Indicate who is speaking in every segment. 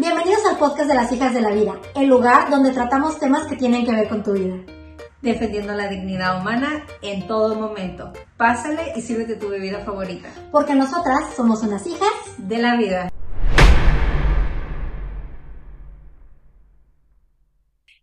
Speaker 1: Bienvenidos al podcast de las hijas de la vida, el lugar donde tratamos temas que tienen que ver con tu vida.
Speaker 2: defendiendo la dignidad humana en todo momento. Pásale y sírvete tu bebida favorita.
Speaker 1: Porque nosotras somos unas hijas.
Speaker 2: De la vida.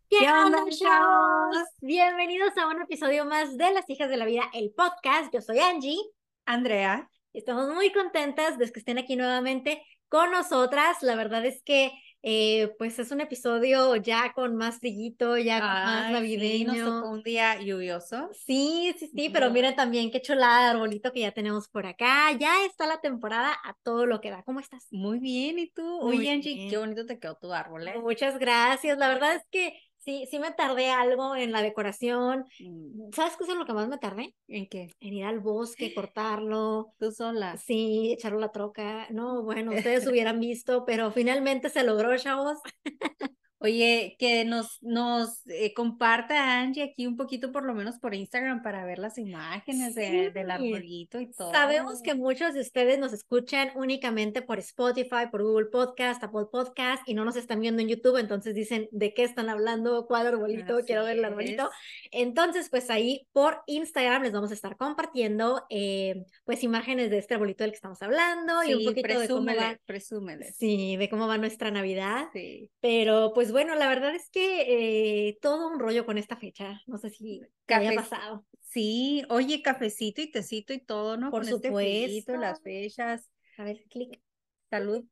Speaker 1: ¿Qué,
Speaker 2: ¿Qué
Speaker 1: onda,
Speaker 2: onda,
Speaker 1: chavos? Bienvenidos a un episodio más de Las hijas de la vida, el podcast. Yo soy Angie.
Speaker 2: Andrea.
Speaker 1: y Estamos muy contentas de que estén aquí nuevamente con nosotras. La verdad es que eh, pues es un episodio ya con más brillito, ya con más navideño.
Speaker 2: sí, nos tocó un día lluvioso.
Speaker 1: Sí, sí, sí, pero miren también qué chulada de arbolito que ya tenemos por acá. Ya está la temporada a todo lo que da. ¿Cómo estás?
Speaker 2: Muy bien, ¿y tú?
Speaker 1: Muy
Speaker 2: Oye, Angie, qué bonito te quedó tu árbol, ¿eh?
Speaker 1: Muchas gracias. La verdad es que sí, sí me tardé algo en la decoración.
Speaker 2: Mm,
Speaker 1: ¿Sabes qué es lo que más me tardé?
Speaker 2: ¿En qué?
Speaker 1: En ir al bosque, cortarlo.
Speaker 2: Tú sola.
Speaker 1: Sí, echarlo a la troca. No, bueno, ustedes hubieran visto, pero finalmente se logró, chavos.
Speaker 2: Oye, que nos, nos eh, comparta Angie aquí un poquito, por lo menos por Instagram, para ver las imágenes de- del
Speaker 1: Sí.
Speaker 2: arbolito y todo.
Speaker 1: Sabemos que muchos de ustedes nos escuchan únicamente por Spotify, por Google Podcast, Apple Podcast y no nos están viendo en YouTube, entonces dicen, ¿de qué están hablando? ¿Cuál arbolito?
Speaker 2: Así
Speaker 1: Quiero ver el arbolito.
Speaker 2: es.
Speaker 1: Entonces, pues ahí por Instagram les vamos a estar compartiendo eh, pues imágenes de este arbolito del que estamos hablando y un
Speaker 2: Sí,
Speaker 1: poquito de cómo va.
Speaker 2: presúmele.
Speaker 1: Sí, de cómo va nuestra Navidad.
Speaker 2: Sí.
Speaker 1: Pero pues bueno, la verdad es que eh, todo un rollo con esta fecha. No sé si te haya pasado.
Speaker 2: Sí, oye, cafecito y tecito y todo, ¿no?
Speaker 1: Por
Speaker 2: Con este
Speaker 1: supuesto.
Speaker 2: las fechas,
Speaker 1: A ver, clic.
Speaker 2: salud.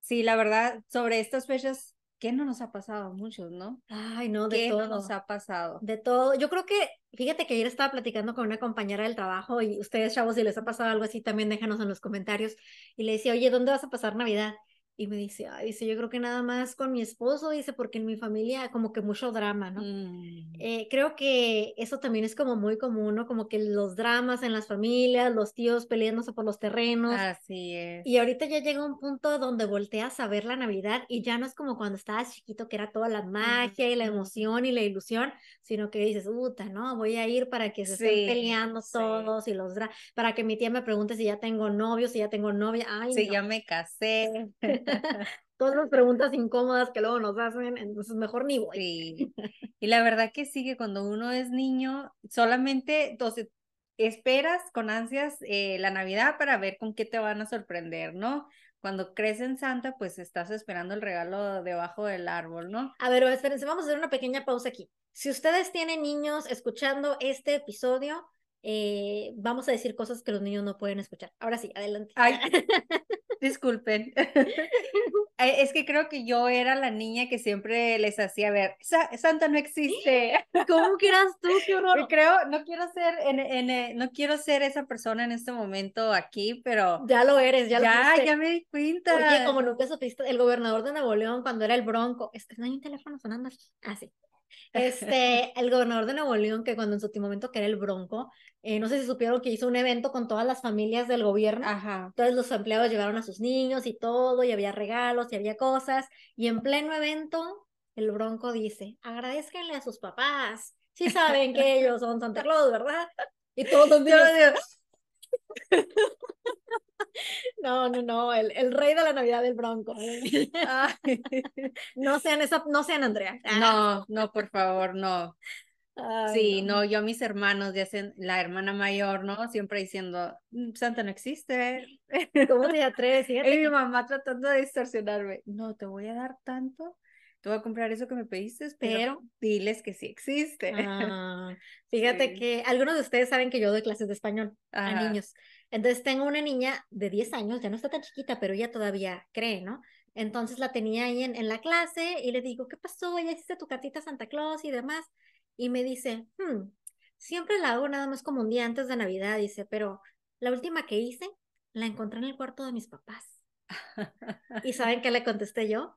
Speaker 2: Sí, la verdad, sobre estas fechas, ¿qué no nos ha pasado a muchos, no?
Speaker 1: Ay, no, de
Speaker 2: ¿Qué
Speaker 1: todo.
Speaker 2: no nos ha pasado?
Speaker 1: De todo. Yo creo que, fíjate que ayer estaba platicando con una compañera del trabajo y ustedes, chavos, si les ha pasado algo así, también déjanos en los comentarios. Y le decía, oye, ¿dónde vas a pasar Navidad? Y me dice, ay, dice, yo creo que nada más con mi esposo, dice, porque en mi familia como que mucho drama, ¿no?
Speaker 2: Mm,
Speaker 1: Eh, creo que eso también es como muy común, ¿no? Como que los dramas en las familias, los tíos peleándose por los terrenos.
Speaker 2: Así es.
Speaker 1: Y ahorita ya llega un punto donde volteas a ver la Navidad y ya no es como cuando estabas chiquito, que era toda la magia y la emoción y la ilusión, sino que dices, puta, ¿no? Voy a ir para que se estén
Speaker 2: Sí,
Speaker 1: peleando
Speaker 2: sí.
Speaker 1: todos y los dra para que mi tía me pregunte si ya tengo novio, si ya tengo novia. Ay,
Speaker 2: Sí,
Speaker 1: no.
Speaker 2: ya me casé.
Speaker 1: Todas las preguntas incómodas que luego nos hacen, entonces mejor ni voy.
Speaker 2: Sí. Y la verdad que sí, que cuando uno es niño, solamente, entonces, esperas con ansias eh, la Navidad para ver con qué te van a sorprender, ¿no? Cuando crees en Santa, pues estás esperando el regalo debajo del árbol, ¿no?
Speaker 1: A ver, espérense, vamos a hacer una pequeña pausa aquí. Si ustedes tienen niños escuchando este episodio, eh, vamos a decir cosas que los niños no pueden escuchar. Ahora sí, adelante.
Speaker 2: Ay, disculpen. Eh, Es que creo que yo era la niña que siempre les hacía ver, "Sa- Santa no existe.
Speaker 1: ¿Cómo que eras tú? ¡Qué horror!
Speaker 2: creo, no quiero ser, en, en, eh, no quiero ser esa persona en este momento aquí, pero
Speaker 1: Ya lo eres, ya,
Speaker 2: ya,
Speaker 1: lo fuiste.
Speaker 2: ya me di cuenta.
Speaker 1: Oye, como nunca supiste, el gobernador de Nuevo León, cuando era el Bronco, es que no hay un teléfono sonando. Ah, sí. Este, el gobernador de Nuevo León, que cuando en su último momento que era el Bronco, eh, no sé si supieron que hizo un evento con todas las familias del gobierno.
Speaker 2: Ajá.
Speaker 1: Entonces los empleados llevaron a sus niños y todo, y había regalos y había cosas. Y en pleno evento, el Bronco dice, agradezcanle a sus papás. Sí saben que ellos son Santa Claus, ¿verdad? Y todos los niños, no, no, no, el, el rey de la Navidad del Bronco.
Speaker 2: "Ay".
Speaker 1: No sean esa, no sean Andrea.
Speaker 2: No, no, por favor, no.
Speaker 1: Ay,
Speaker 2: Sí, no, yo a mis hermanos, ya sea la hermana mayor, ¿no? Siempre diciendo, "Mm, Santa no existe.
Speaker 1: ¿Cómo te atreves?
Speaker 2: Y mi mamá tratando de distorsionarme. No, te voy a dar tanto, te voy a comprar eso que me pediste, pero
Speaker 1: Pero-
Speaker 2: diles que sí existe.
Speaker 1: Ah, fíjate
Speaker 2: Sí.
Speaker 1: que algunos de ustedes saben que yo doy clases de español a
Speaker 2: Ajá.
Speaker 1: niños. Entonces tengo una niña de 10 años, ya no está tan chiquita, pero ella todavía cree, ¿no? Entonces la tenía ahí en, en la clase y le digo, ¿qué pasó? ¿Ya hiciste tu cartita a Santa Claus y demás? Y me dice, "Hmm, siempre la hago nada más como un día antes de Navidad, dice, pero la última que hice la encontré en el cuarto de mis papás. ¿Y saben qué le contesté yo?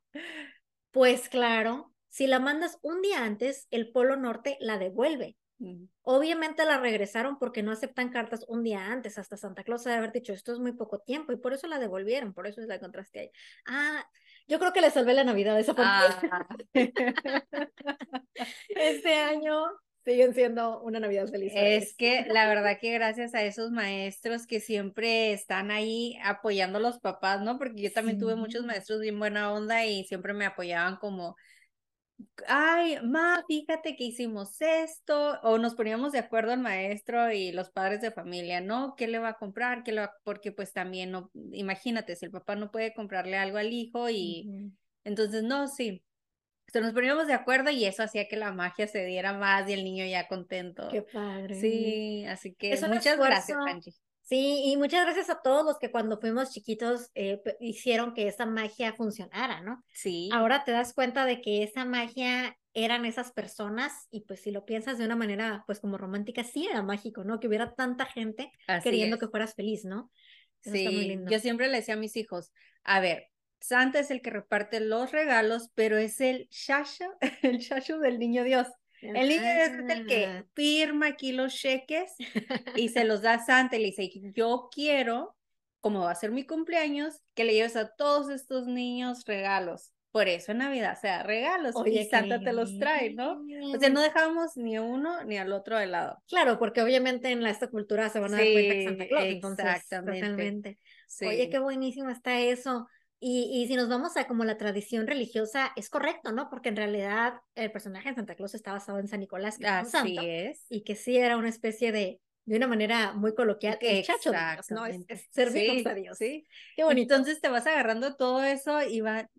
Speaker 1: Pues claro, si la mandas un día antes, el Polo Norte la devuelve. Obviamente la regresaron porque no aceptan cartas un día antes. Hasta Santa Claus de haber dicho, esto es muy poco tiempo y por eso la devolvieron, por eso la encontraste ahí. Ah, yo creo que le salvé la Navidad a esa.
Speaker 2: Ah.
Speaker 1: Este año siguen siendo una Navidad feliz.
Speaker 2: Es que la verdad que gracias a esos maestros que siempre están ahí apoyando a los papás, ¿no? Porque yo también tuve muchos maestros bien buena onda y siempre me apoyaban como, ay, ma, fíjate que hicimos esto, o nos poníamos de acuerdo el maestro y los padres de familia, ¿no? ¿Qué le va a comprar? ¿Qué le va? Porque pues también, no, imagínate, si el papá no puede comprarle algo al hijo y entonces, no, sí. Entonces nos poníamos de acuerdo y eso hacía que la magia se diera más y el niño ya contento.
Speaker 1: Qué padre.
Speaker 2: Sí, así que muchas gracias, Angie.
Speaker 1: Sí, y muchas gracias a todos los que cuando fuimos chiquitos eh, hicieron que esa magia funcionara, ¿no?
Speaker 2: Sí.
Speaker 1: Ahora te das cuenta de que esa magia eran esas personas y pues si lo piensas de una manera pues como romántica, sí era mágico, ¿no? Que hubiera tanta gente queriendo que fueras feliz, ¿no?
Speaker 2: sí, yo siempre le decía a mis hijos, a ver, Santa es el que reparte los regalos, pero es el shasha, el shashu del niño Dios. El niño es el que firma aquí los cheques y se los da a Santa y le dice, yo quiero, como va a ser mi cumpleaños, que le lleves a todos estos niños regalos. Por eso en Navidad, o sea, regalos y Santa te los trae, ¿no? O sea, no dejamos ni uno ni al otro de lado.
Speaker 1: Claro, porque obviamente en esta cultura se van a dar cuenta que Santa Claus, entonces, exactamente. Oye, qué buenísimo está eso. Y, si nos vamos a como la tradición religiosa, es correcto, ¿no? Porque en realidad el personaje de Santa Claus está basado en San Nicolás, que es un santo,
Speaker 2: es.
Speaker 1: y que sí era una especie de, de una manera muy coloquial, el chacho de Dios, ¿no? Es, servir a Dios.
Speaker 2: Sí, qué bonito. Entonces te vas agarrando todo eso y va,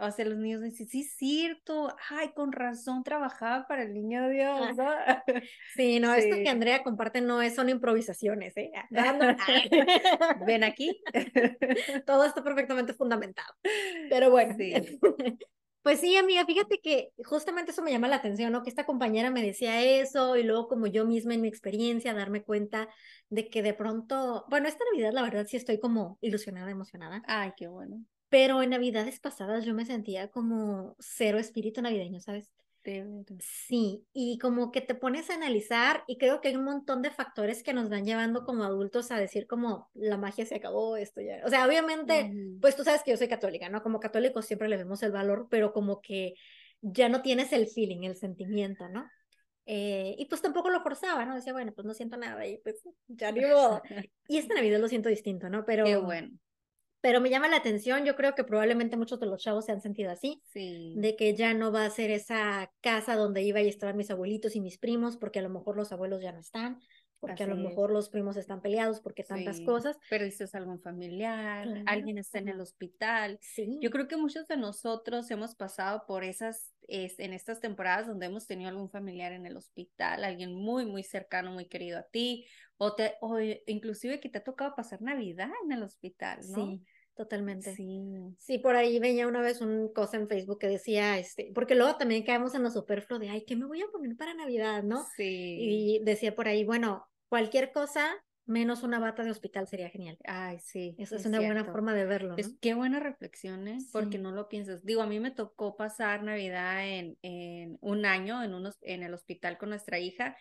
Speaker 2: o sea, los niños dicen, sí, es cierto, ay, con razón trabajaba para el niño Dios, ¿no?
Speaker 1: Sí, no, esto que Andrea comparte no es, son improvisaciones, ¿eh?
Speaker 2: Ven aquí.
Speaker 1: Todo está perfectamente fundamentado. Pero bueno. Sí. Pues sí, amiga, fíjate que justamente eso me llama la atención, ¿no? Que esta compañera me decía eso y luego como yo misma en mi experiencia darme cuenta de que de pronto, bueno, esta Navidad la verdad sí estoy como ilusionada, emocionada.
Speaker 2: Ay, qué bueno.
Speaker 1: Pero en Navidades pasadas yo me sentía como cero espíritu navideño, ¿sabes? Sí, y como que te pones a analizar y creo que hay un montón de factores que nos van llevando como adultos a decir como la magia se acabó, esto ya. O sea, obviamente, pues tú sabes que yo soy católica, ¿no? Como católicos siempre le vemos el valor, pero como que ya no tienes el feeling, el sentimiento, ¿no? Eh, y pues tampoco lo forzaba, ¿no? Decía, bueno, pues no siento nada y pues ya ni modo. y esta Navidad lo siento distinto, ¿no? Pero...
Speaker 2: Qué bueno
Speaker 1: pero me llama la atención, yo creo que probablemente muchos de los chavos se han sentido así,
Speaker 2: sí.
Speaker 1: de que ya no va a ser esa casa donde iba y estaban mis abuelitos y mis primos, porque a lo mejor los abuelos ya no están, porque a lo mejor los primos están peleados, porque tantas cosas.
Speaker 2: Perdiste algún familiar, alguien está en el hospital.
Speaker 1: Sí.
Speaker 2: Yo creo que muchos de nosotros hemos pasado por esas, en estas temporadas donde hemos tenido algún familiar en el hospital, alguien muy, muy cercano, muy querido a ti, o, te, o inclusive que te ha tocado pasar Navidad en el hospital, ¿no?
Speaker 1: Sí. Totalmente.
Speaker 2: Sí.
Speaker 1: Sí, por ahí veía una vez un cosa en Facebook que decía, este, porque luego también caemos en lo superfluo de, ay, ¿qué me voy a poner para Navidad, no?
Speaker 2: Sí.
Speaker 1: Y decía por ahí, bueno, cualquier cosa menos una bata de hospital sería genial.
Speaker 2: Ay, sí.
Speaker 1: Eso es, una buena forma de verlo.
Speaker 2: ¿no? qué buenas reflexiones, porque no lo piensas. Digo, a mí me tocó pasar Navidad en, en un año en, unos, en el hospital con nuestra hija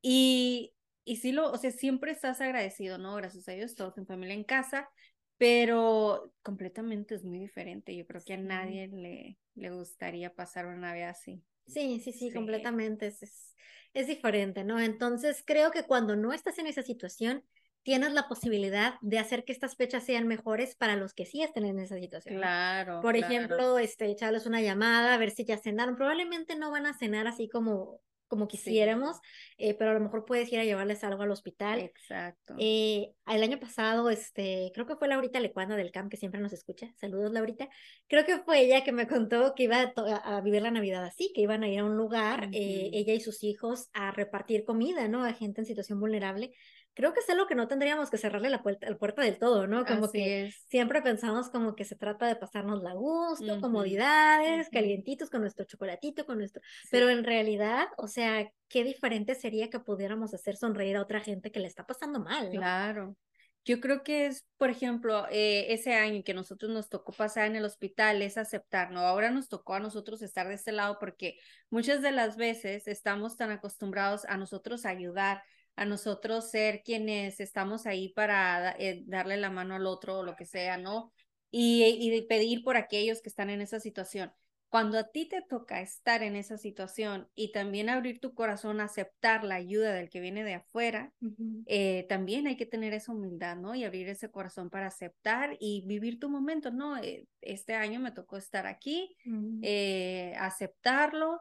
Speaker 2: y y sí lo, o sea, siempre estás agradecido, ¿no? Gracias a Dios, todos en familia en casa, pero completamente es muy diferente. Yo creo que a nadie le, le gustaría pasar una Navidad así.
Speaker 1: Sí, sí, sí, completamente. Es, es, es, diferente, ¿no? Entonces, creo que cuando no estás en esa situación, tienes la posibilidad de hacer que estas fechas sean mejores para los que sí estén en esa situación.
Speaker 2: Claro.
Speaker 1: Por ejemplo, este, echarles una llamada, a ver si ya cenaron. Probablemente no van a cenar así como como quisiéramos, eh, pero a lo mejor puedes ir a llevarles algo al hospital.
Speaker 2: Exacto.
Speaker 1: Eh, el año pasado, este, creo que fue Laurita Lecuanda del CAMP que siempre nos escucha. Saludos, Laurita. Creo que fue ella que me contó que iba a, vivir la Navidad así, que iban a ir a un lugar, eh, ella y sus hijos, a repartir comida, ¿no? A gente en situación vulnerable creo que es algo que no tendríamos que cerrarle la puerta, la puerta del todo, ¿no? Como que siempre pensamos como que se trata de pasarnos la gusto, comodidades, calientitos con nuestro chocolatito, con nuestro... Pero en realidad, o sea, qué diferente sería que pudiéramos hacer sonreír a otra gente que le está pasando mal, ¿no?
Speaker 2: Claro. Yo creo que es, por ejemplo, eh, ese año que nosotros nos tocó pasar en el hospital es aceptar, ¿no? Ahora nos tocó a nosotros estar de este lado porque muchas de las veces estamos tan acostumbrados a nosotros ayudar, a nosotros ser quienes estamos ahí para eh, darle la mano al otro o lo que sea, ¿no? Y, y pedir por aquellos que están en esa situación. cuando a ti te toca estar en esa situación y también abrir tu corazón a aceptar la ayuda del que viene de afuera, eh, también hay que tener esa humildad, ¿no? Y abrir ese corazón para aceptar y vivir tu momento, ¿no? Eh, este año me tocó estar aquí, eh, aceptarlo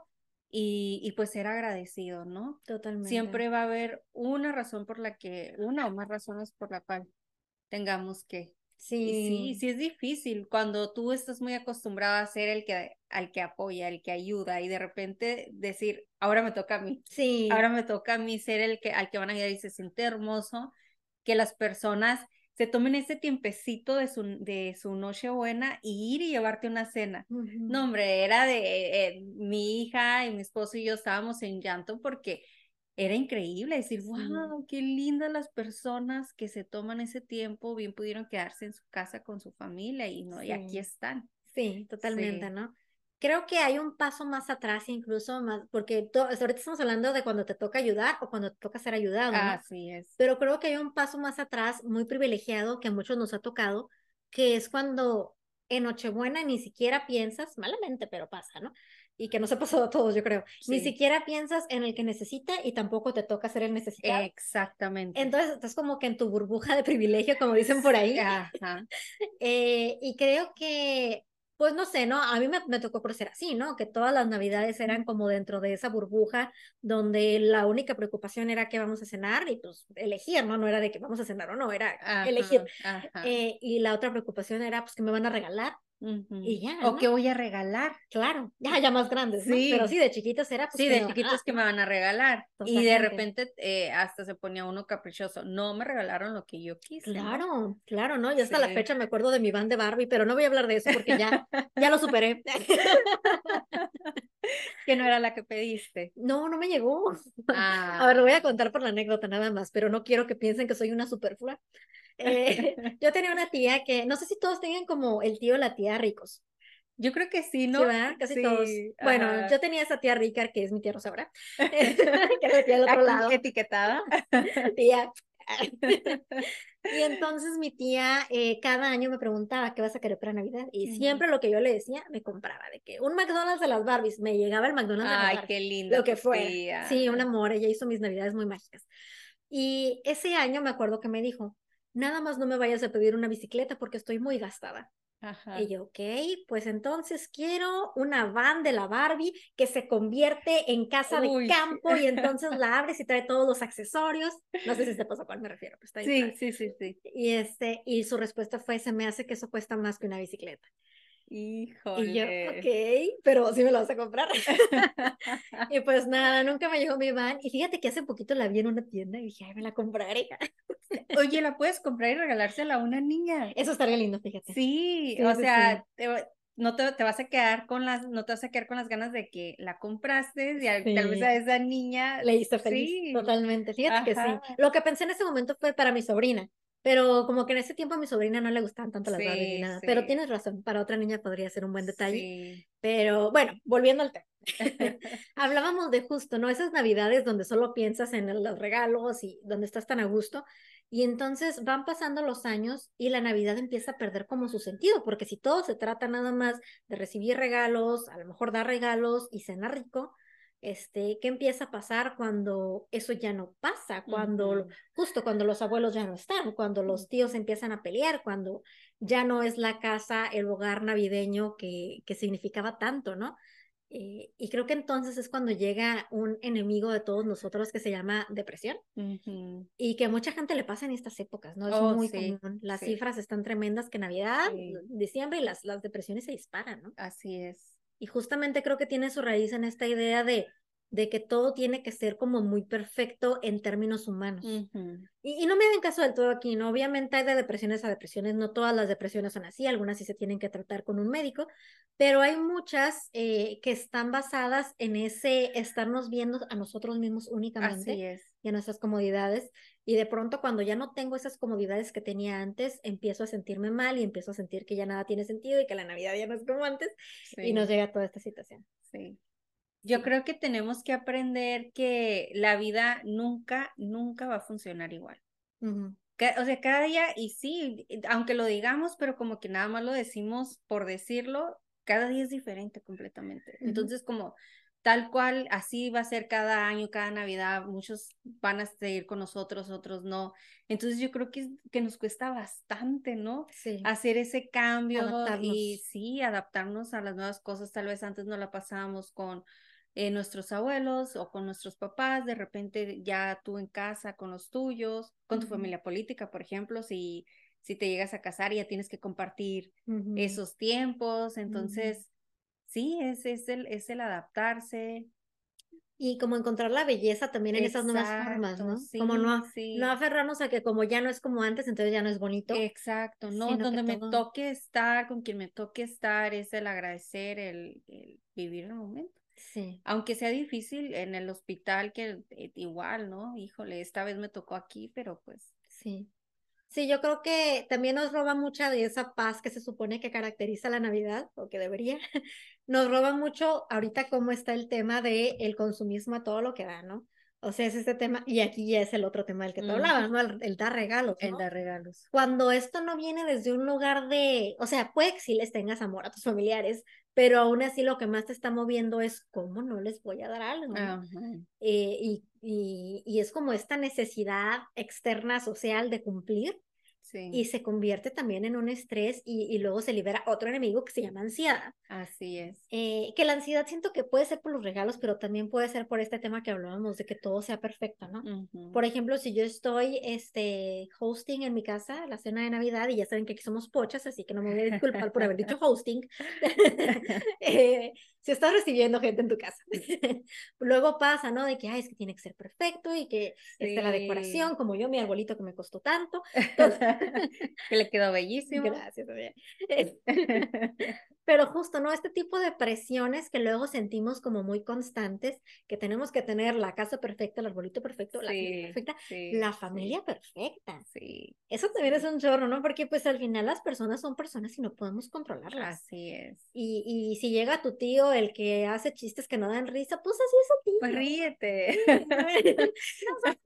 Speaker 2: y, y, pues ser agradecido, ¿no?
Speaker 1: Totalmente.
Speaker 2: Siempre va a haber una razón por la que, una o más razones por la cual tengamos que Sí. sí, sí es difícil cuando tú estás muy acostumbrado a ser el que al que apoya, el que ayuda y de repente decir, ahora me toca a mí.
Speaker 1: Sí.
Speaker 2: Ahora me toca a mí ser el que al que van a ayudar y se siente hermoso que las personas se tomen ese tiempecito de su, de su noche buena y ir y llevarte una cena. No, hombre, era de eh, mi hija y mi esposo y yo estábamos en llanto porque era increíble decir, wow, qué lindas las personas que se toman ese tiempo, bien pudieron quedarse en su casa con su familia y no, y aquí están.
Speaker 1: Sí, totalmente, ¿no? Creo que hay un paso más atrás incluso más, porque ahorita estamos hablando de cuando te toca ayudar o cuando te toca ser ayudado, ¿no?
Speaker 2: Así es.
Speaker 1: Pero creo que hay un paso más atrás muy privilegiado que a muchos nos ha tocado, que es cuando en Nochebuena ni siquiera piensas, malamente, pero pasa, ¿no? y que nos ha pasado a todos, yo creo. Ni siquiera piensas en el que necesita y tampoco te toca ser el necesitado.
Speaker 2: Exactamente.
Speaker 1: Entonces estás como que en tu burbuja de privilegio, como dicen por ahí.
Speaker 2: Ajá.
Speaker 1: eh, y creo que, pues no sé, ¿no? A mí me, me, tocó por ser así, ¿no? Que todas las navidades eran como dentro de esa burbuja donde la única preocupación era que vamos a cenar y pues elegir, ¿no? No era de que vamos a cenar o no, era elegir. Eh, y la otra preocupación era pues que me van a regalar y ya.
Speaker 2: O que voy a regalar.
Speaker 1: Claro, ya, ya más grandes. Sí. Pero sí, de chiquitos era.
Speaker 2: Pues, sí, de chiquitos que me van a regalar. Y de repente eh, hasta se ponía uno caprichoso. No me regalaron lo que yo quise.
Speaker 1: Claro, claro, ¿no? Y hasta la fecha me acuerdo de mi van de Barbie, pero no voy a hablar de eso porque ya, ya lo superé.
Speaker 2: que no era la que pediste.
Speaker 1: No, no me llegó. A ver, lo voy a contar por la anécdota nada más, pero no quiero que piensen que soy una superflua. Eh, yo tenía una tía que, no sé si todos tengan como el tío o la tía ricos.
Speaker 2: Yo creo que sí, ¿no?
Speaker 1: Sí, Casi todos. Bueno, yo tenía esa tía Rica, que es mi tía Rosaura, que es tía del otro lado.
Speaker 2: Etiquetada.
Speaker 1: tía. y entonces mi tía eh, cada año me preguntaba qué vas a querer para Navidad y siempre lo que yo le decía me compraba de que un McDonald's de las Barbies me llegaba el McDonald's de las
Speaker 2: Ay, qué lindo.
Speaker 1: Lo que fue. Sí, un amor, ella hizo mis Navidades muy mágicas. Y ese año me acuerdo que me dijo, nada más no me vayas a pedir una bicicleta porque estoy muy gastada. Y yo, ok, pues entonces quiero una van de la Barbie que se convierte en casa de campo y entonces la abres y trae todos los accesorios. No sé si te pasa a cuál me refiero. Pues está
Speaker 2: sí, sí, sí, sí.
Speaker 1: Y, este, y su respuesta fue, se me hace que eso cuesta más que una bicicleta.
Speaker 2: Híjole.
Speaker 1: Y yo, ok, pero sí me lo vas a comprar. y pues nada, nunca me llegó mi van. Y fíjate que hace poquito la vi en una tienda y dije, ay, me la compraré.
Speaker 2: Oye, la puedes comprar y regalársela a una niña.
Speaker 1: Eso estaría lindo, fíjate.
Speaker 2: Sí, o sea, no te, te, vas a quedar con las, no te vas a quedar con las ganas de que la compraste y tal vez a esa niña
Speaker 1: le hizo feliz. Sí. Totalmente, fíjate que sí. Lo que pensé en ese momento fue para mi sobrina. Pero como que en ese tiempo a mi sobrina no le gustaban tanto las Barbies ni nada. Pero tienes razón, para otra niña podría ser un buen detalle. Pero bueno, volviendo al tema. Hablábamos de justo, ¿no? Esas navidades donde solo piensas en los regalos y donde estás tan a gusto. Y entonces van pasando los años y la Navidad empieza a perder como su sentido, porque si todo se trata nada más de recibir regalos, a lo mejor dar regalos y cenar rico, este, ¿qué empieza a pasar cuando eso ya no pasa? Cuando, justo cuando los abuelos ya no están, cuando los tíos empiezan a pelear, cuando ya no es la casa, el hogar navideño que, que significaba tanto, ¿no? Eh, y creo que entonces es cuando llega un enemigo de todos nosotros que se llama depresión y que a mucha gente le pasa en estas épocas, ¿no? Es oh, muy común. Las cifras están tremendas que Navidad, diciembre y las, las depresiones se disparan, ¿no?
Speaker 2: Así es.
Speaker 1: Y justamente creo que tiene su raíz en esta idea de, de que todo tiene que ser como muy perfecto en términos humanos. y, no me hagan caso del todo aquí, ¿no? Obviamente hay de depresiones a depresiones, no todas las depresiones son así, algunas sí se tienen que tratar con un médico, pero hay muchas eh, que están basadas en ese estarnos viendo a nosotros mismos únicamente y a nuestras comodidades. Y de pronto cuando ya no tengo esas comodidades que tenía antes, empiezo a sentirme mal y empiezo a sentir que ya nada tiene sentido y que la Navidad ya no es como antes y nos llega toda esta situación.
Speaker 2: Sí. Yo creo que tenemos que aprender que la vida nunca, nunca va a funcionar igual. o sea, cada día, y sí, aunque lo digamos, pero como que nada más lo decimos por decirlo, cada día es diferente completamente. Entonces, como tal cual, así va a ser cada año, cada Navidad, muchos van a seguir con nosotros, otros no. Entonces yo creo que, que nos cuesta bastante, ¿no?
Speaker 1: Sí.
Speaker 2: Hacer ese cambio y
Speaker 1: Adaptarnos.
Speaker 2: sí, adaptarnos a las nuevas cosas. Tal vez antes no la pasábamos con eh, nuestros abuelos o con nuestros papás, de repente ya tú en casa con los tuyos, con tu familia política, por ejemplo, si, si te llegas a casar ya tienes que compartir esos tiempos, entonces sí, es, es, el, es el adaptarse.
Speaker 1: Y como encontrar la belleza también en esas nuevas formas, ¿no?
Speaker 2: sí,
Speaker 1: como no,
Speaker 2: sí.
Speaker 1: no aferrarnos a que como ya no es como antes, entonces ya no es bonito.
Speaker 2: Exacto, no, donde me
Speaker 1: todo-
Speaker 2: toque estar, con quien me toque estar, es el agradecer, el, el vivir el momento.
Speaker 1: Sí.
Speaker 2: Aunque sea difícil en el hospital, que eh, igual, ¿no? Híjole, esta vez me tocó aquí, pero pues
Speaker 1: Sí. Sí, yo creo que también nos roba mucha de esa paz que se supone que caracteriza la Navidad, o que debería. Nos roba mucho ahorita cómo está el tema de el consumismo a todo lo que da, ¿no? O sea, es este tema, y aquí ya es el otro tema del que tú
Speaker 2: Mm.
Speaker 1: hablabas, ¿no? El, el dar regalos,
Speaker 2: el dar regalos.
Speaker 1: Cuando esto no viene desde un lugar de, o sea, puede que sí les tengas amor a tus familiares, pero aún así lo que más te está moviendo es cómo no les voy a dar algo. Eh, y, y, y es como esta necesidad externa social de cumplir
Speaker 2: Sí,
Speaker 1: y se convierte también en un estrés y, y luego se libera otro enemigo que se llama ansiedad.
Speaker 2: así es.
Speaker 1: Eh, que la ansiedad siento que puede ser por los regalos, pero también puede ser por este tema que hablábamos de que todo sea perfecto, ¿no?
Speaker 2: Ujú.
Speaker 1: Por ejemplo, si yo estoy este, hosting en mi casa la cena de Navidad y ya saben que aquí somos pochas, así que no me voy a disculpar por haber dicho hosting. Eh, si estás recibiendo gente en tu casa. Luego pasa, ¿no? De que, ay, es que tiene que ser perfecto y que este, la
Speaker 2: Sí.
Speaker 1: decoración, como yo, mi arbolito que me costó tanto.
Speaker 2: que le quedó bellísimo.
Speaker 1: Gracias. Pero justo, ¿no? Este tipo de presiones que luego sentimos como muy constantes, que tenemos que tener la casa perfecta, el arbolito perfecto, la familia perfecta,
Speaker 2: sí,
Speaker 1: la
Speaker 2: sí,
Speaker 1: familia perfecta.
Speaker 2: Sí,
Speaker 1: Eso también es un chorro, ¿no? Porque pues al final las personas son personas y no podemos controlarlas.
Speaker 2: así es.
Speaker 1: Y, y si llega tu tío, el que hace chistes que no dan risa, pues así es tío.
Speaker 2: Pues ríete.
Speaker 1: No,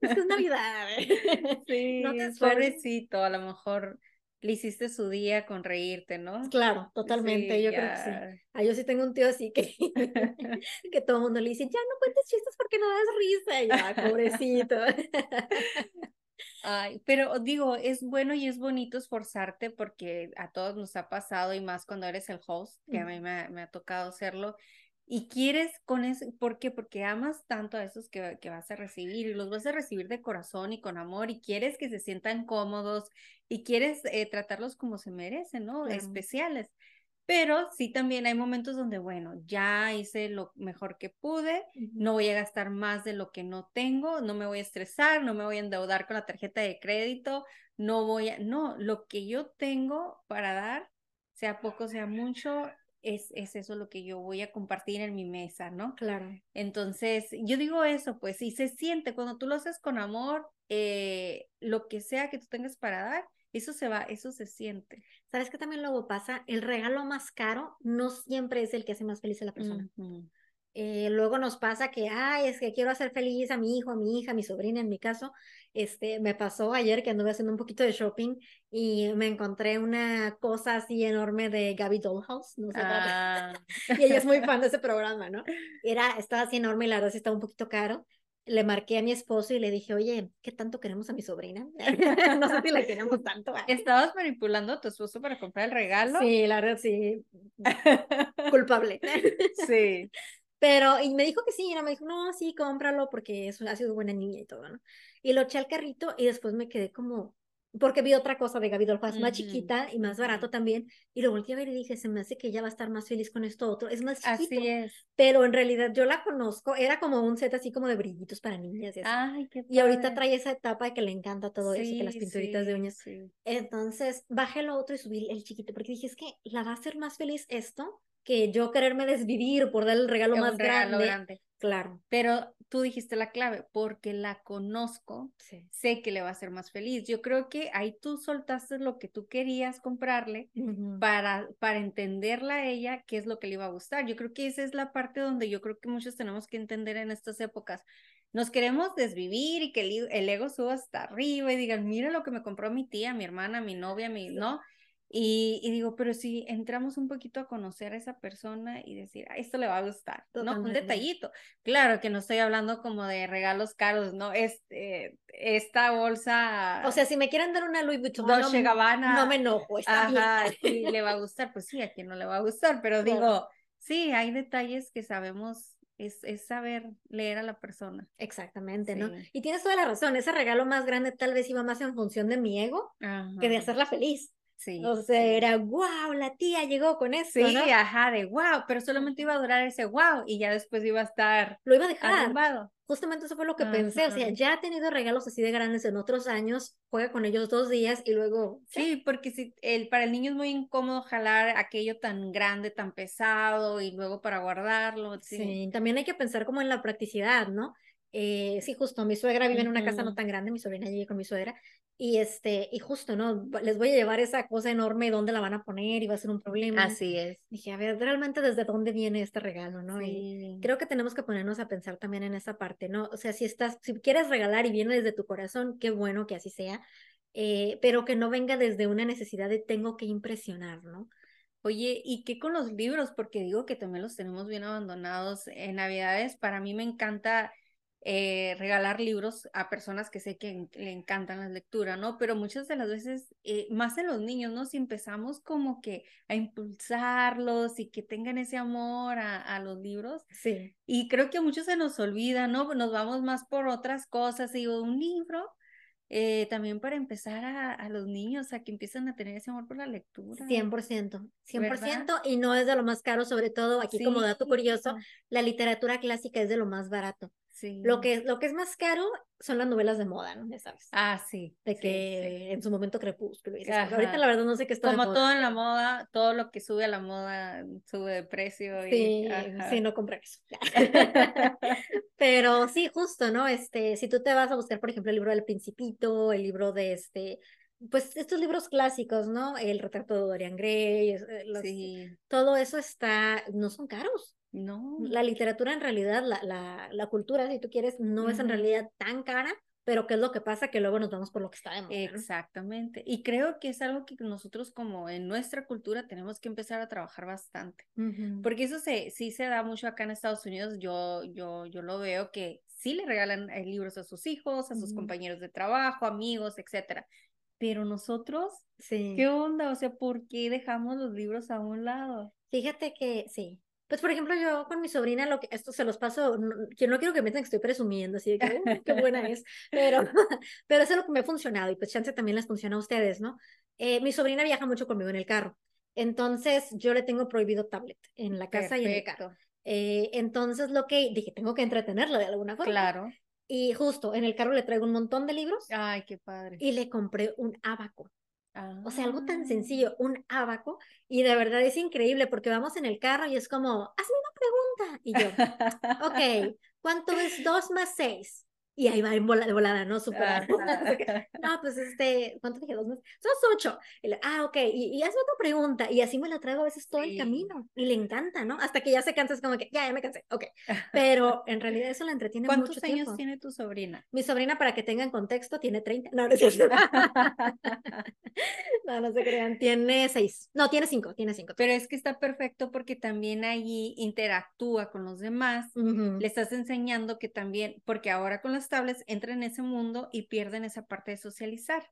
Speaker 1: es Navidad.
Speaker 2: Sí,
Speaker 1: No te esfuerces.
Speaker 2: pobrecito, a lo mejor le hiciste su día con reírte, ¿no?
Speaker 1: Claro, totalmente,
Speaker 2: Sí,
Speaker 1: yo creo que sí.
Speaker 2: ya.
Speaker 1: Ah, yo sí tengo un tío así que, que todo el mundo le dice, ya no cuentes chistes porque no das risa. Ya, pobrecito.
Speaker 2: Ay, pero digo, es bueno y es bonito esforzarte porque a todos nos ha pasado y más cuando eres el host, que a mí me, ha- me ha tocado hacerlo. Y quieres con eso, ¿por qué? Porque amas tanto a esos que, que vas a recibir y los vas a recibir de corazón y con amor y quieres que se sientan cómodos y quieres eh, tratarlos como se merecen, ¿no?
Speaker 1: Claro.
Speaker 2: Especiales. Pero sí también hay momentos donde, bueno, ya hice lo mejor que pude, no voy a gastar más de lo que no tengo, no me voy a estresar, no me voy a endeudar con la tarjeta de crédito, no voy a, no, lo que yo tengo para dar, sea poco, sea mucho, es, es eso lo que yo voy a compartir en mi mesa, ¿no?
Speaker 1: Claro.
Speaker 2: Entonces, yo digo eso, pues, y se siente, cuando tú lo haces con amor, eh, lo que sea que tú tengas para dar, eso se va, eso se siente.
Speaker 1: ¿Sabes qué también luego pasa? El regalo más caro no siempre es el que hace más feliz a la persona. Eh, luego nos pasa que, ay, es que quiero hacer feliz a mi hijo, a mi hija, a mi sobrina, en mi caso. Este, me pasó ayer que anduve haciendo un poquito de shopping y me encontré una cosa así enorme de Gabby Dollhouse, no sé,
Speaker 2: Ah,
Speaker 1: y ella es muy fan de ese programa, ¿no? Era, estaba así enorme y la verdad sí estaba un poquito caro. Le marqué a mi esposo y le dije, oye, ¿qué tanto queremos a mi sobrina? no sé si la queremos tanto. ¿eh?
Speaker 2: ¿Estabas manipulando a tu esposo para comprar el regalo?
Speaker 1: Sí, la verdad sí, culpable.
Speaker 2: Sí.
Speaker 1: Pero, y me dijo que sí, y me dijo, no, sí, cómpralo porque es, ha sido buena niña y todo, ¿no? Y lo eché al carrito y después me quedé como, porque vi otra cosa de Gaby Dolphins más chiquita y más barato también, y lo volteé a ver y dije, se me hace que ella va a estar más feliz con esto otro, es más chiquito,
Speaker 2: Así es.
Speaker 1: pero en realidad yo la conozco, era como un set así como de brillitos para niñas y así.
Speaker 2: Ay, qué
Speaker 1: Y ahorita trae esa etapa de que le encanta todo eso, que las
Speaker 2: Sí,
Speaker 1: pinturitas de
Speaker 2: sí,
Speaker 1: uñas.
Speaker 2: sí.
Speaker 1: Entonces, bajé lo otro y subí el chiquito, porque dije, es que la va a hacer más feliz esto que yo quererme desvivir por dar el regalo
Speaker 2: Es
Speaker 1: más
Speaker 2: regalo
Speaker 1: grande.
Speaker 2: grande.
Speaker 1: Claro,
Speaker 2: Pero tú dijiste la clave, porque la conozco,
Speaker 1: sí.
Speaker 2: sé que le va a hacer más feliz. Yo creo que ahí tú soltaste lo que tú querías comprarle para, para entenderla a ella qué es lo que le iba a gustar. Yo creo que esa es la parte donde yo creo que muchos tenemos que entender en estas épocas. Nos queremos desvivir y que el, el ego suba hasta arriba y digan, mira lo que me compró mi tía, mi hermana, mi novia, mi, ¿no? Y, y, digo, pero si entramos un poquito a conocer a esa persona y decir, a esto le va a gustar, ¿no? Un detallito. Claro que no estoy hablando como de regalos caros, ¿no? Este, esta bolsa.
Speaker 1: O sea, si me quieren dar una Louis Vuitton,
Speaker 2: no,
Speaker 1: no me enojo.
Speaker 2: Ajá, sí, le va a gustar, pues sí, a quien no le va a gustar, pero digo, sí, hay detalles que sabemos es, es, saber leer a la persona.
Speaker 1: Exactamente, ¿no? Y tienes toda la razón, ese regalo más grande tal vez iba más en función de mi ego que de hacerla feliz. Sí. O sea, era wow, la tía llegó con eso.
Speaker 2: Sí, ajá, de wow, pero solamente iba a durar ese wow y ya después iba a estar.
Speaker 1: Lo iba a dejar. Justamente eso fue lo que pensé. O sea, ya ha tenido regalos así de grandes en otros años, juega con ellos dos días y luego.
Speaker 2: Sí, porque si el, para el niño es muy incómodo jalar aquello tan grande, tan pesado y luego para guardarlo.
Speaker 1: sí también hay que pensar como en la practicidad, ¿no? Eh, sí, justo, mi suegra vive en una casa no tan grande, mi sobrina vive con mi suegra, y este, y justo, ¿no? Les voy a llevar esa cosa enorme, ¿dónde la van a poner? Y va a ser un problema.
Speaker 2: Así es.
Speaker 1: Dije, a ver, realmente desde dónde viene este regalo, ¿no? Y creo que tenemos que ponernos a pensar también en esa parte, ¿no? O sea, si estás, si quieres regalar y viene desde tu corazón, qué bueno que así sea, eh, pero que no venga desde una necesidad de tengo que impresionar, ¿no?
Speaker 2: Oye, ¿y qué con los libros? Porque digo que también los tenemos bien abandonados en Navidades. Para mí me encanta eh, regalar libros a personas que sé que le encantan la lectura, ¿no? Pero muchas de las veces, eh, más en los niños, ¿no? Si empezamos como que a impulsarlos y que tengan ese amor a, a los libros.
Speaker 1: Sí.
Speaker 2: Y creo que a muchos se nos olvida, ¿no? Nos vamos más por otras cosas. Digo, un libro eh, también para empezar a, a, los niños a que empiecen a tener ese amor por la lectura.
Speaker 1: 100%, 100% y no es de lo más caro, sobre todo aquí como dato curioso, la literatura clásica es de lo más barato. Lo, que, lo que es más caro son las novelas de moda, ¿no? Ya sabes.
Speaker 2: Ah, sí.
Speaker 1: De que en su momento crepúsculo. ahorita la verdad no sé qué está
Speaker 2: Como todo en la moda, todo lo que sube a la moda sube de precio. Y,
Speaker 1: sí, sí, no comprar eso. Pero sí, justo, ¿no? Este, si tú te vas a buscar, por ejemplo, el libro del Principito, el libro de este, pues estos libros clásicos, ¿no? El retrato de Dorian Gray, eh, sí. todo eso está, no son caros.
Speaker 2: No.
Speaker 1: La literatura en realidad, la, la, la cultura, si tú quieres, no es en realidad tan cara, pero ¿qué es lo que pasa? Que luego nos vamos por lo que está de
Speaker 2: Exactamente. Y creo que es algo que nosotros como en nuestra cultura tenemos que empezar a trabajar bastante. Porque eso se, sí se da mucho acá en Estados Unidos. Yo, yo, yo lo veo que sí le regalan eh, libros a sus hijos, a sus compañeros de trabajo, amigos, etcétera. Pero nosotros,
Speaker 1: sí.
Speaker 2: ¿qué onda? O sea, ¿por qué dejamos los libros a un lado?
Speaker 1: Fíjate que sí, pues, por ejemplo, yo con mi sobrina, lo que, esto se los paso, no, que no quiero que me que estoy presumiendo, así de que, qué buena es, pero, pero eso es lo que me ha funcionado y pues chance también les funciona a ustedes, ¿no? Eh, mi sobrina viaja mucho conmigo en el carro, entonces yo le tengo prohibido tablet en la casa y en el carro. Eh, entonces lo que dije, tengo que entretenerla de alguna forma.
Speaker 2: Claro.
Speaker 1: Y justo en el carro le traigo un montón de libros.
Speaker 2: Ay, qué padre.
Speaker 1: Y le compré un abaco. O sea, algo tan ah. sencillo, un abaco, y de verdad es increíble porque vamos en el carro y es como, hazme una pregunta. Y yo, ok, ¿cuánto es dos más seis? Y ahí va en de volada, ¿no? Super. no, pues este, ¿cuánto dije? Dos meses. Son ocho. ah, ok, y, y hazme otra pregunta. Y así me la traigo a veces todo el camino. Y le encanta, ¿no? Hasta que ya se cansa, es como que, ya, ya me cansé, ok. Pero en realidad eso la entretiene mucho
Speaker 2: ¿Cuántos años tiene tu sobrina?
Speaker 1: Mi sobrina, para que tengan contexto, tiene 30. No, no no, no se crean. Tiene seis. No, tiene cinco, tiene cinco.
Speaker 2: Pero es que está perfecto porque también allí interactúa con los demás. Le estás enseñando que también, porque ahora con las estables entran en ese mundo y pierden esa parte de socializar.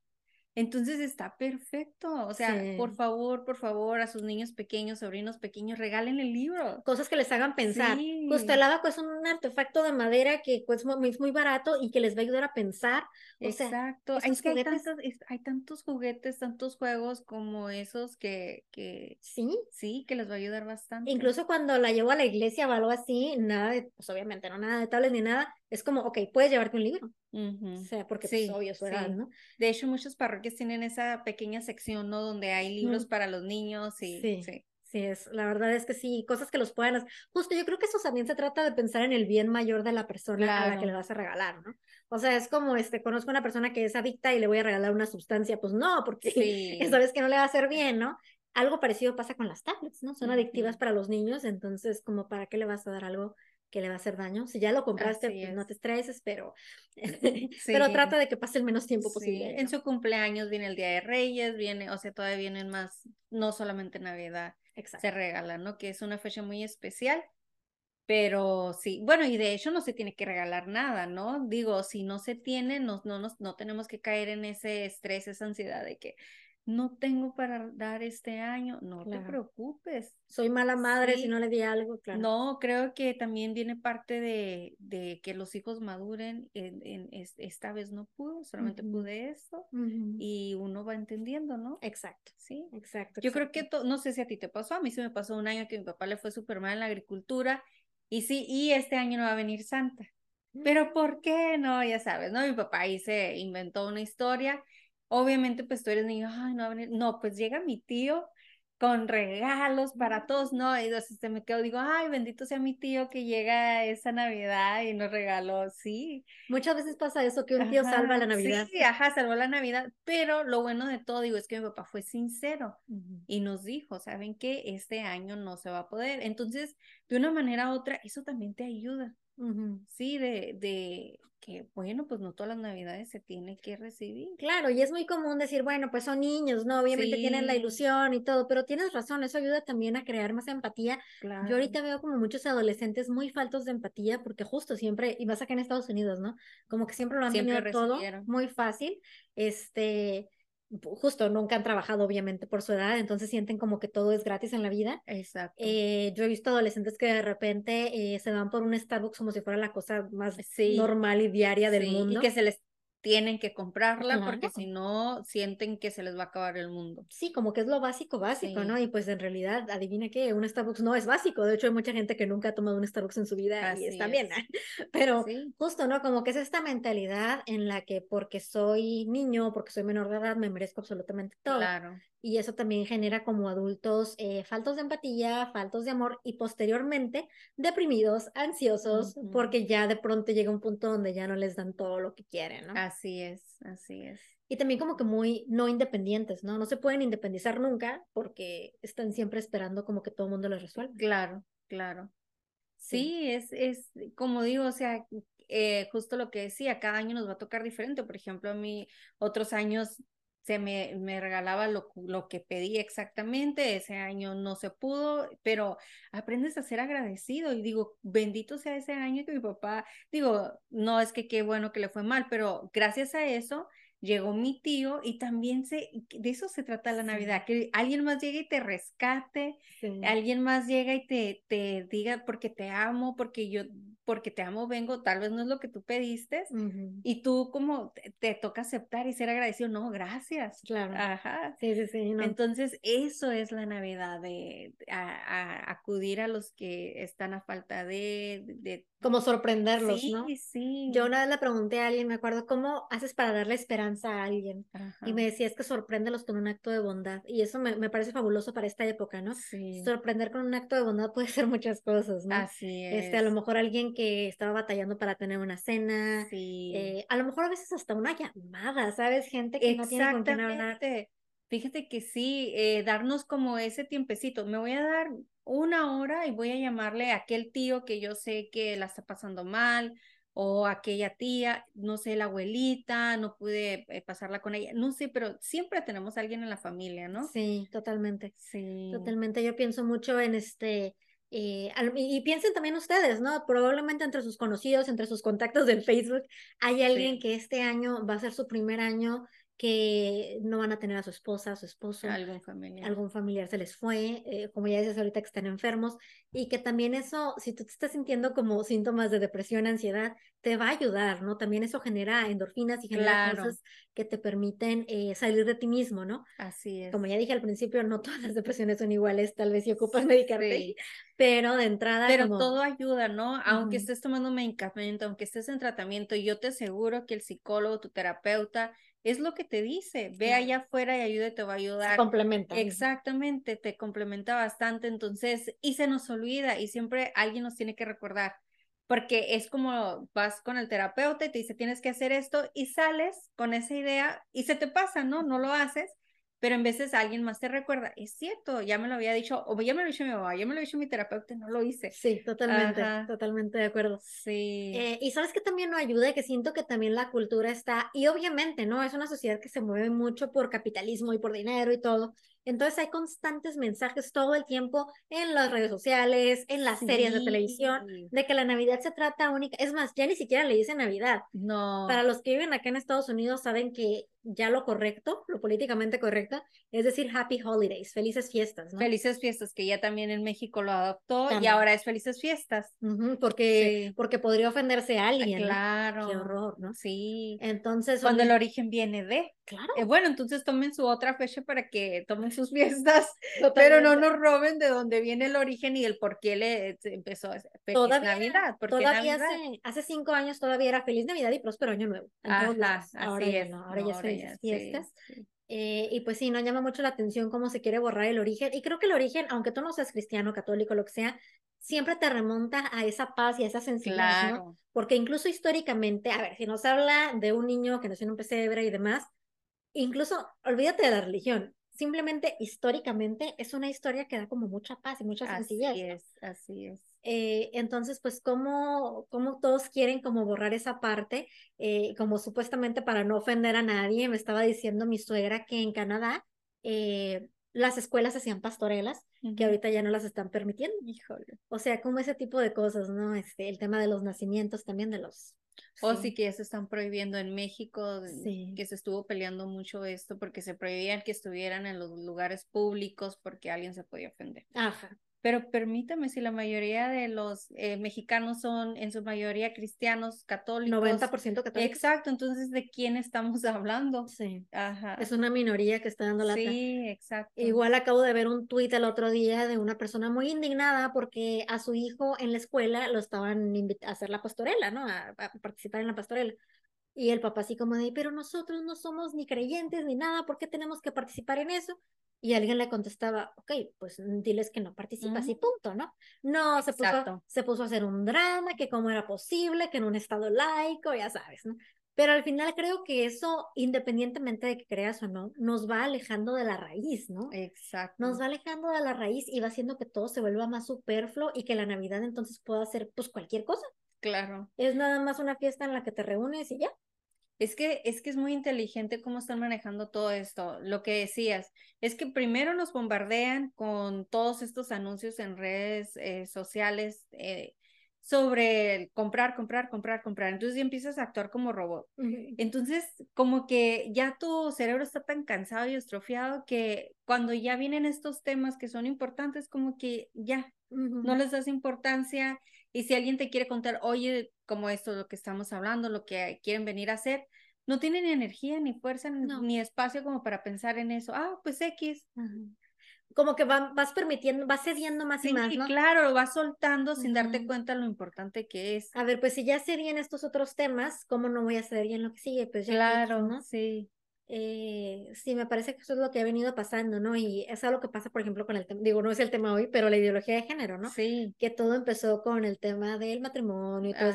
Speaker 2: Entonces está perfecto. O sea, por favor, por favor, a sus niños pequeños, sobrinos pequeños, regalen el libro.
Speaker 1: Cosas que les hagan pensar. Justo el abaco es un artefacto de madera que pues, es muy barato y que les va a ayudar a pensar.
Speaker 2: Exacto. hay, tantos, hay, tantos, juguetes, tantos juegos como esos que, que
Speaker 1: sí,
Speaker 2: sí, que les va a ayudar bastante.
Speaker 1: Incluso cuando la llevo a la iglesia o algo así, nada de, pues obviamente no nada de tablets ni nada, es como, ok, puedes llevarte un libro. O sea, porque pues, sí, obvio, su ¿no?
Speaker 2: De hecho, muchas parroquias tienen esa pequeña sección, ¿no? Donde hay libros para los niños y
Speaker 1: sí. sí. Sí, es, la verdad es que sí, cosas que los puedan Justo, yo creo que eso también se trata de pensar en el bien mayor de la persona a la que le vas a regalar, ¿no? O sea, es como, este, conozco a una persona que es adicta y le voy a regalar una sustancia, pues no, porque sabes que no le va a hacer bien, ¿no? Algo parecido pasa con las tablets, ¿no? Son adictivas para los niños, entonces, como, ¿para qué le vas a dar algo que le va a hacer daño. Si ya lo compraste, pues no te estreses, pero, pero trata de que pase el menos tiempo
Speaker 2: Sí,
Speaker 1: posible.
Speaker 2: en
Speaker 1: ¿no?
Speaker 2: su cumpleaños viene el Día de Reyes, viene, o sea, todavía vienen más, no solamente Navidad,
Speaker 1: Exacto.
Speaker 2: se regala, ¿no? Que es una fecha muy especial. Pero sí, bueno, y de hecho no se tiene que regalar nada, ¿no? Digo, si no se tiene, no, no, nos, no tenemos que caer en ese estrés, esa ansiedad de que no tengo para dar este año. No te
Speaker 1: Claro.
Speaker 2: preocupes.
Speaker 1: Soy mala madre si
Speaker 2: Sí.
Speaker 1: no le di algo, claro.
Speaker 2: No, creo que también viene parte de, de que los hijos maduren. En, en- es- esta vez no pude, solamente pude esto. Y uno va entendiendo, ¿no?
Speaker 1: Exacto,
Speaker 2: Sí.
Speaker 1: exacto.
Speaker 2: Yo creo que, no sé si a ti te pasó, a mí se me pasó un año que mi papá le fue súper mal en la agricultura y sí, y este año no va a venir Santa. Pero ¿por qué? No, ya sabes, ¿no? Mi papá ahí se inventó una historia. Obviamente, pues tú eres niño, ay, no. No, pues llega mi tío con regalos para todos, ¿no? Y entonces se me quedó, digo, ay, bendito sea mi tío que llega esa Navidad y nos regaló, sí.
Speaker 1: Muchas veces pasa eso, que un tío salva la Navidad.
Speaker 2: Sí, ajá, salvó la Navidad, pero lo bueno de todo, digo, es que mi papá fue sincero y nos dijo, ¿saben qué? Este año no se va a poder. Entonces, de una manera u otra, eso también te ayuda. ¿sí? De, de que, bueno, pues no todas las Navidades se tiene que recibir.
Speaker 1: Claro, y es muy común decir, bueno, pues son niños, ¿no? Obviamente tienen la ilusión y todo, pero tienes razón, eso ayuda también a crear más empatía.
Speaker 2: Claro.
Speaker 1: Yo ahorita veo como muchos adolescentes muy faltos de empatía porque justo siempre, y más acá en Estados Unidos, ¿no? Como que siempre lo han
Speaker 2: Siempre
Speaker 1: tenido todo muy fácil, este, justo nunca han trabajado obviamente por su edad, entonces sienten como que todo es gratis en la vida.
Speaker 2: Exacto.
Speaker 1: Eh, yo he visto adolescentes que de repente eh, se van por un Starbucks como si fuera la cosa más
Speaker 2: Sí.
Speaker 1: normal y diaria del
Speaker 2: Sí,
Speaker 1: mundo.
Speaker 2: Y que se les tienen que comprarla porque si no, sienten que se les va a acabar el mundo.
Speaker 1: Sí, como que es lo básico, básico, ¿no? Y pues en realidad, adivina qué, un Starbucks no es básico. De hecho, hay mucha gente que nunca ha tomado un Starbucks en su vida y
Speaker 2: Así
Speaker 1: está bien.
Speaker 2: es.
Speaker 1: Pero
Speaker 2: Sí.
Speaker 1: justo, ¿no? Como que es esta mentalidad en la que porque soy niño, porque soy menor de edad, me merezco absolutamente todo.
Speaker 2: Claro.
Speaker 1: Y eso también genera como adultos eh, faltos de empatía, faltos de amor y posteriormente deprimidos, ansiosos, porque ya de pronto llega un punto donde ya no les dan todo lo que quieren, ¿no?
Speaker 2: Así es, así es.
Speaker 1: Y también como que muy no independientes, ¿no? No se pueden independizar nunca porque están siempre esperando como que todo el mundo les resuelva.
Speaker 2: Claro, claro.
Speaker 1: Sí.
Speaker 2: Sí, es, es como digo, o sea, eh, justo lo que decía, cada año nos va a tocar diferente. Por ejemplo, a mí otros años se me, me regalaba lo, lo que pedí exactamente, ese año no se pudo, pero aprendes a ser agradecido y digo, bendito sea ese año que mi papá, digo, no es que qué bueno que le fue mal, pero gracias a eso llegó mi tío y también se, de eso se trata la
Speaker 1: Sí.
Speaker 2: Navidad, que alguien más llegue y te rescate,
Speaker 1: Sí.
Speaker 2: alguien más llega y te, te diga porque te amo, porque yo, porque te amo vengo, tal vez no es lo que tú pediste,
Speaker 1: Ujú.
Speaker 2: y tú como te, te toca aceptar y ser agradecido, no, gracias.
Speaker 1: Claro.
Speaker 2: Ajá.
Speaker 1: Sí, sí, sí. no.
Speaker 2: Entonces, eso es la Navidad, de a- a acudir a los que están a falta de, de,
Speaker 1: Como sorprenderlos,
Speaker 2: sí,
Speaker 1: ¿no?
Speaker 2: sí.
Speaker 1: Yo una vez le pregunté a alguien, me acuerdo, ¿cómo haces para darle esperanza a alguien?
Speaker 2: Ajá.
Speaker 1: Y me decía, es que sorpréndelos con un acto de bondad. Y eso me, me parece fabuloso para esta época, ¿no?
Speaker 2: Sí,
Speaker 1: Sorprender con un acto de bondad puede ser muchas cosas, ¿no?
Speaker 2: así es.
Speaker 1: Este, a lo mejor alguien que estaba batallando para tener una cena,
Speaker 2: Sí.
Speaker 1: eh, a lo mejor a veces hasta una llamada, ¿sabes? Gente que no tiene con quién hablar.
Speaker 2: Fíjate que sí, eh, darnos como ese tiempecito. Me voy a dar una hora y voy a llamarle a aquel tío que yo sé que la está pasando mal, o aquella tía, no sé, la abuelita, no pude eh, pasarla con ella, no sé, pero siempre tenemos a alguien en la familia, ¿no?
Speaker 1: Sí, totalmente.
Speaker 2: Sí.
Speaker 1: Totalmente, yo pienso mucho en este, eh, y y piensen también ustedes, ¿no? Probablemente entre sus conocidos, entre sus contactos del Facebook, hay alguien
Speaker 2: Sí.
Speaker 1: que este año va a ser su primer año que no van a tener a su esposa, a su esposo,
Speaker 2: Algún familiar.
Speaker 1: algún familiar se les fue, eh, como ya dices ahorita que están enfermos, y que también eso, si tú te estás sintiendo como síntomas de depresión, ansiedad, te va a ayudar, ¿no? También eso genera endorfinas y genera
Speaker 2: Claro.
Speaker 1: cosas que te permiten eh, salir de ti mismo, ¿no?
Speaker 2: Así es.
Speaker 1: Como ya dije al principio, no todas las depresiones son iguales, tal vez si ocupas medicarte,
Speaker 2: Sí.
Speaker 1: pero de entrada
Speaker 2: Pero
Speaker 1: como...
Speaker 2: todo ayuda, ¿no? Aunque
Speaker 1: Ujú.
Speaker 2: estés tomando medicamento, aunque estés en tratamiento, yo te aseguro que el psicólogo, tu terapeuta, es lo que te dice. Ve allá afuera y ayuda te va a
Speaker 1: se
Speaker 2: ayudar.
Speaker 1: complementan.
Speaker 2: Exactamente, te complementa bastante. Entonces, y se nos olvida y siempre alguien nos tiene que recordar. Porque es como vas con el terapeuta y te dice tienes que hacer esto y sales con esa idea y se te pasa, ¿no? No lo haces. Pero en veces alguien más te recuerda, es cierto, ya me lo había dicho, o ya me lo dicho mi mamá, ya me lo dicho mi terapeuta, no lo hice.
Speaker 1: Sí, totalmente, totalmente de acuerdo.
Speaker 2: Sí.
Speaker 1: Eh, y sabes que también no ayuda, que siento que también la cultura está, y obviamente, ¿no? Es una sociedad que se mueve mucho por capitalismo y por dinero y todo. Entonces hay constantes mensajes todo el tiempo en las redes sociales, en las series de televisión, de que la Navidad se trata única. Es más, ya ni siquiera le dicen Navidad.
Speaker 2: No.
Speaker 1: Para los que viven acá en Estados Unidos saben que ya lo correcto, lo políticamente correcto, es decir, Happy Holidays, felices fiestas, ¿no?
Speaker 2: Felices fiestas, que ya también en México lo adoptó y ahora es felices fiestas.
Speaker 1: porque, porque podría ofenderse a alguien.
Speaker 2: Claro.
Speaker 1: Qué horror, ¿no?
Speaker 2: Sí.
Speaker 1: Entonces.
Speaker 2: Cuando el origen viene de.
Speaker 1: Claro.
Speaker 2: Eh, bueno, entonces tomen su otra fecha para que tomen sus fiestas, pero no nos roben de dónde viene el origen y el por qué le empezó a
Speaker 1: todavía,
Speaker 2: Navidad.
Speaker 1: todavía Hace, hace cinco años todavía era Feliz Navidad y Próspero Año Nuevo.
Speaker 2: Ajá,
Speaker 1: ahora ya no, ahora ya es felices fiestas. Eh, y pues sí, nos llama mucho la atención cómo se quiere borrar el origen. Y creo que el origen, aunque tú no seas cristiano, católico, lo que sea, siempre te remonta a esa paz y a esa sencillez, ¿no? Porque incluso históricamente, a ver, si nos habla de un niño que nació en un pesebre y demás, incluso olvídate de la religión, simplemente históricamente es una historia que da como mucha paz y mucha sencillez.
Speaker 2: Así es, así es.
Speaker 1: Eh, entonces, pues, ¿cómo, ¿cómo, todos quieren como borrar esa parte? Eh, como supuestamente para no ofender a nadie, me estaba diciendo mi suegra que en Canadá eh, las escuelas hacían pastorelas, que ahorita ya no las están permitiendo.
Speaker 2: Híjole.
Speaker 1: O sea, como ese tipo de cosas, ¿no? Este, el tema de los nacimientos también de los
Speaker 2: o sí. que ya se están prohibiendo en México, que se estuvo peleando mucho esto porque se prohibían que estuvieran en los lugares públicos porque alguien se podía ofender.
Speaker 1: Ajá.
Speaker 2: Pero permítame, si la mayoría de los eh, mexicanos son en su mayoría cristianos, católicos.
Speaker 1: 90% católicos.
Speaker 2: Exacto, entonces ¿de quién estamos hablando?
Speaker 1: Sí.
Speaker 2: Ajá.
Speaker 1: Es una minoría que está dando la
Speaker 2: Sí, exacto.
Speaker 1: Igual acabo de ver un tuit el otro día de una persona muy indignada porque a su hijo en la escuela lo estaban a hacer la pastorela, ¿no? A, a participar en la pastorela. Y el papá así como de, pero nosotros no somos ni creyentes ni nada, ¿por qué tenemos que participar en eso? Y alguien le contestaba, ok, pues mm, diles que no participas y punto, ¿no? No, se puso, se puso a hacer un drama, que cómo era posible, que en un estado laico, ya sabes, ¿no? Pero al final creo que eso, independientemente de que creas o no, nos va alejando de la raíz, ¿no?
Speaker 2: Exacto.
Speaker 1: Nos va alejando de la raíz y va haciendo que todo se vuelva más superfluo y que la Navidad entonces pueda ser pues cualquier cosa.
Speaker 2: Claro.
Speaker 1: Es nada más una fiesta en la que te reúnes y ya.
Speaker 2: Es que, es que es muy inteligente cómo están manejando todo esto. Lo que decías, es que primero nos bombardean con todos estos anuncios en redes eh, sociales eh, sobre comprar, comprar, comprar, comprar. Entonces ya empiezas a actuar como robot. Entonces, como que ya tu cerebro está tan cansado y estrofiado que cuando ya vienen estos temas que son importantes, como que ya no les das importancia y si alguien te quiere contar, oye, como esto, lo que estamos hablando, lo que quieren venir a hacer, no tienen ni energía, ni fuerza, ni espacio como para pensar en eso. Ah, pues X.
Speaker 1: Como que vas permitiendo, vas cediendo más y más, ¿no?
Speaker 2: claro, lo vas soltando sin darte cuenta lo importante que es.
Speaker 1: A ver, pues si ya cedí en estos otros temas, ¿cómo no voy a ceder en lo que sigue? Pues ya
Speaker 2: claro, ¿no? sí.
Speaker 1: Eh, sí, me parece que eso es lo que ha venido pasando, ¿no? Y es algo que pasa, por ejemplo, con el tema, digo, no es el tema hoy, pero la ideología de género, ¿no?
Speaker 2: Sí.
Speaker 1: Que todo empezó con el tema del matrimonio y todo.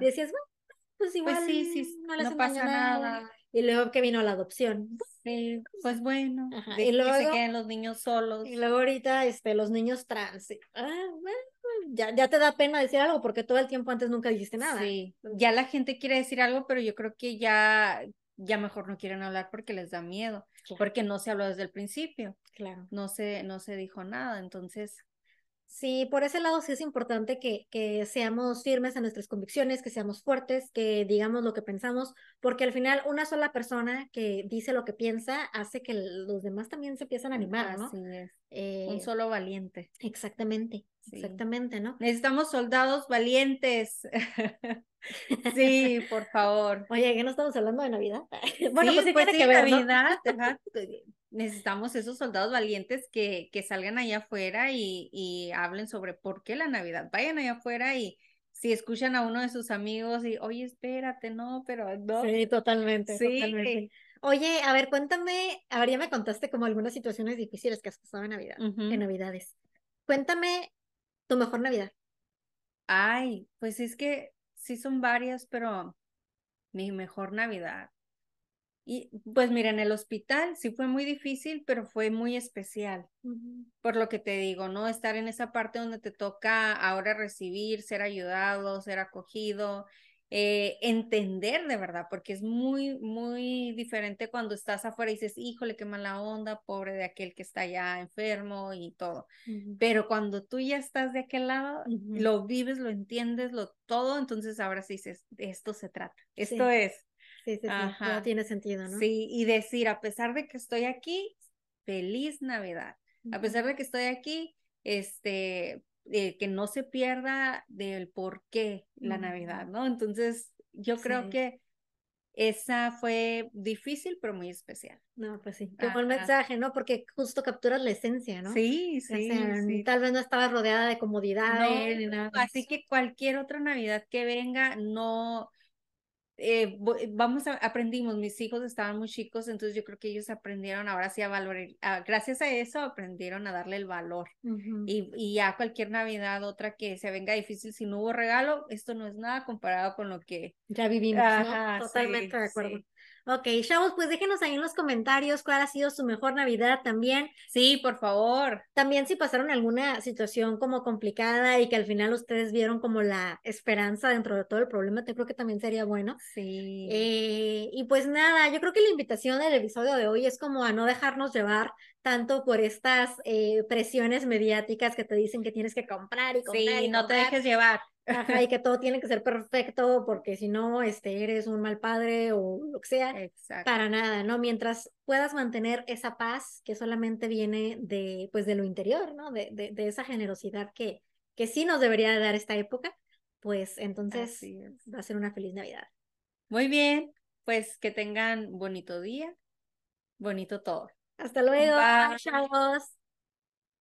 Speaker 1: Y decías, bueno, pues, pues igual
Speaker 2: sí, sí, no, les pasa nada.
Speaker 1: Y luego que vino la adopción.
Speaker 2: Sí, pues bueno, y luego, que se queden los niños solos.
Speaker 1: Y luego ahorita este, los niños trans. Ah, bueno, ya, ya te da pena decir algo porque todo el tiempo antes nunca dijiste nada.
Speaker 2: Sí, ya la gente quiere decir algo, pero yo creo que ya ya mejor no quieren hablar porque les da miedo, porque no se habló desde el principio.
Speaker 1: Claro.
Speaker 2: No se, no se dijo nada, entonces.
Speaker 1: Sí, por ese lado sí es importante que, que seamos firmes en nuestras convicciones, que seamos fuertes, que digamos lo que pensamos, porque al final una sola persona que dice lo que piensa hace que los demás también se empiecen a animar, ¿no?
Speaker 2: Así es. Un eh, solo valiente.
Speaker 1: Exactamente, exactamente, ¿no?
Speaker 2: Necesitamos soldados valientes. Sí, por favor.
Speaker 1: Oye, ¿qué no estamos hablando de Navidad?
Speaker 2: bueno, pues sí, pues que ver, Navidad, necesitamos esos soldados valientes que, que salgan allá afuera y, y hablen sobre por qué la Navidad. Vayan allá afuera y si escuchan a uno de sus amigos y, oye, espérate, no, pero no.
Speaker 1: Sí, totalmente, sí. totalmente. Oye, a ver, cuéntame, a ver, ya me contaste como algunas situaciones difíciles que has pasado en Navidad, en Navidades. Cuéntame tu mejor Navidad.
Speaker 2: Ay, pues es que sí son varias, pero mi mejor Navidad. Y pues mira, en el hospital sí fue muy difícil, pero fue muy especial. Por lo que te digo, ¿no? Estar en esa parte donde te toca ahora recibir, ser ayudado, ser acogido, eh, entender de verdad, porque es muy, muy diferente cuando estás afuera y dices, híjole, qué mala onda, pobre de aquel que está ya enfermo y todo. Pero cuando tú ya estás de aquel lado, lo vives, lo entiendes, lo todo, entonces ahora sí dices, de esto se trata, esto es.
Speaker 1: Sí, sí, sí, todo tiene sentido, ¿no?
Speaker 2: Sí, y decir, a pesar de que estoy aquí, feliz Navidad. A pesar de que estoy aquí, este, eh, que no se pierda del por qué la Navidad, ¿no? Entonces, yo creo que esa fue difícil, pero muy especial.
Speaker 1: No, pues sí, qué buen mensaje, ¿no? Porque justo capturas la esencia, ¿no?
Speaker 2: Sí, sí, sí.
Speaker 1: Tal vez no estaba rodeada de comodidades ni nada.
Speaker 2: Así que cualquier otra Navidad que venga, no, eh, vamos a, aprendimos, mis hijos estaban muy chicos, entonces yo creo que ellos aprendieron ahora sí a valorar, gracias a eso aprendieron a darle el valor. y, y, ya cualquier Navidad, otra que se venga difícil, si no hubo regalo, esto no es nada comparado con lo que
Speaker 1: ya vivimos, Totalmente de acuerdo. Ok, chavos, pues déjenos ahí en los comentarios cuál ha sido su mejor Navidad también.
Speaker 2: Sí, por favor.
Speaker 1: También si pasaron alguna situación como complicada y que al final ustedes vieron como la esperanza dentro de todo el problema, te creo que también sería bueno.
Speaker 2: Sí.
Speaker 1: Eh, y pues nada, yo creo que la invitación del episodio de hoy es como a no dejarnos llevar tanto por estas eh, presiones mediáticas que te dicen que tienes que comprar y comprar.
Speaker 2: Sí, no te dejes llevar.
Speaker 1: Ajá, y que todo tiene que ser perfecto porque si no, este, eres un mal padre o lo que sea.
Speaker 2: Exacto.
Speaker 1: Para nada, ¿no? Mientras puedas mantener esa paz que solamente viene de, pues, de lo interior, ¿no? De, de, de esa generosidad que, que sí nos debería dar esta época, pues entonces va a ser una feliz Navidad.
Speaker 2: Muy bien, pues que tengan bonito día, bonito todo.
Speaker 1: Hasta luego, chavos.